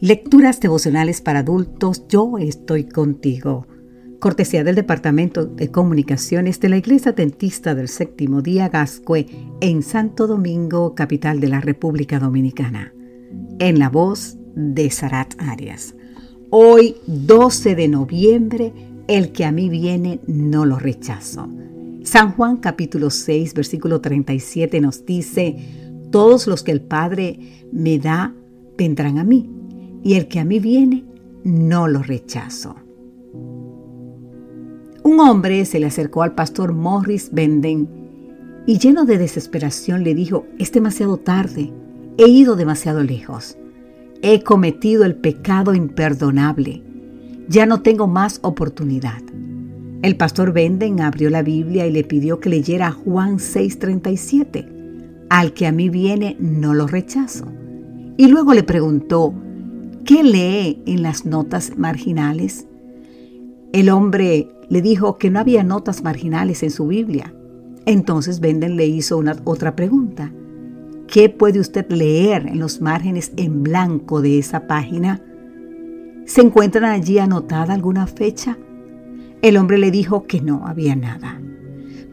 Lecturas devocionales para adultos, yo estoy contigo. Cortesía del Departamento de Comunicaciones de la Iglesia Dentista del Séptimo Día Gascue en Santo Domingo, capital de la República Dominicana. En la voz de Sarat Arias. Hoy, 12 de noviembre, el que a mí viene no lo rechazo. San Juan capítulo 6, versículo 37 nos dice, todos los que el Padre me da vendrán a mí y el que a mí viene, no lo rechazo. Un hombre se le acercó al pastor Morris Benden y lleno de desesperación le dijo, es demasiado tarde, he ido demasiado lejos, he cometido el pecado imperdonable, ya no tengo más oportunidad. El pastor Benden abrió la Biblia y le pidió que leyera Juan 6:37, al que a mí viene no lo rechazo. Y luego le preguntó, ¿Qué lee en las notas marginales? El hombre le dijo que no había notas marginales en su Biblia. Entonces Benden le hizo una otra pregunta. ¿Qué puede usted leer en los márgenes en blanco de esa página? ¿Se encuentran allí anotada alguna fecha? El hombre le dijo que no había nada.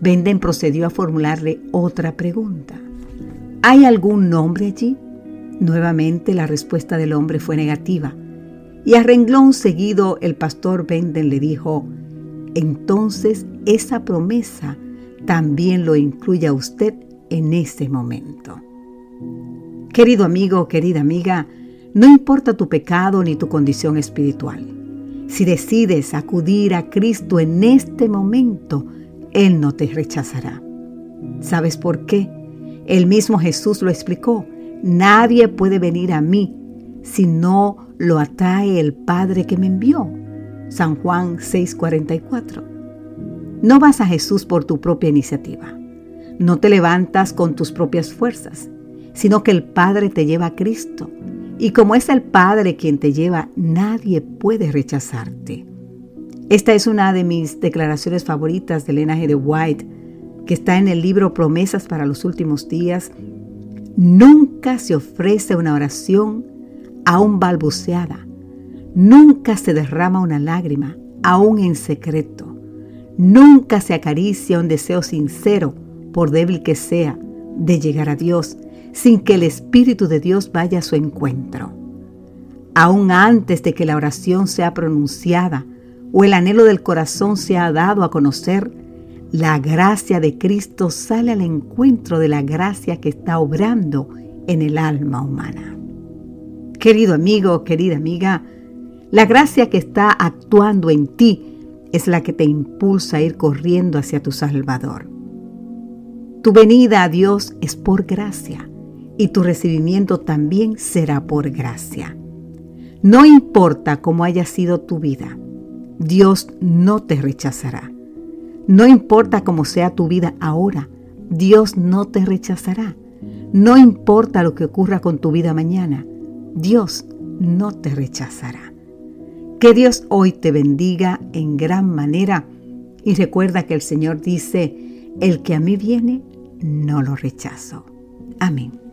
Benden procedió a formularle otra pregunta. ¿Hay algún nombre allí? Nuevamente la respuesta del hombre fue negativa. Y a renglón seguido el pastor Benden le dijo, entonces esa promesa también lo incluye a usted en ese momento. Querido amigo, querida amiga, no importa tu pecado ni tu condición espiritual. Si decides acudir a Cristo en este momento, Él no te rechazará. ¿Sabes por qué? El mismo Jesús lo explicó. Nadie puede venir a mí si no lo atrae el Padre que me envió. San Juan 6:44. No vas a Jesús por tu propia iniciativa. No te levantas con tus propias fuerzas, sino que el Padre te lleva a Cristo. Y como es el Padre quien te lleva, nadie puede rechazarte. Esta es una de mis declaraciones favoritas del linaje de White, que está en el libro Promesas para los Últimos Días Nunca se ofrece una oración aún balbuceada. Nunca se derrama una lágrima, aún en secreto. Nunca se acaricia un deseo sincero, por débil que sea, de llegar a Dios, sin que el Espíritu de Dios vaya a su encuentro. Aún antes de que la oración sea pronunciada o el anhelo del corazón sea dado a conocer, la gracia de Cristo sale al encuentro de la gracia que está obrando en el alma humana. Querido amigo, querida amiga, la gracia que está actuando en ti es la que te impulsa a ir corriendo hacia tu Salvador. Tu venida a Dios es por gracia y tu recibimiento también será por gracia. No importa cómo haya sido tu vida, Dios no te rechazará. No importa cómo sea tu vida ahora, Dios no te rechazará. No importa lo que ocurra con tu vida mañana, Dios no te rechazará. Que Dios hoy te bendiga en gran manera y recuerda que el Señor dice, el que a mí viene, no lo rechazo. Amén.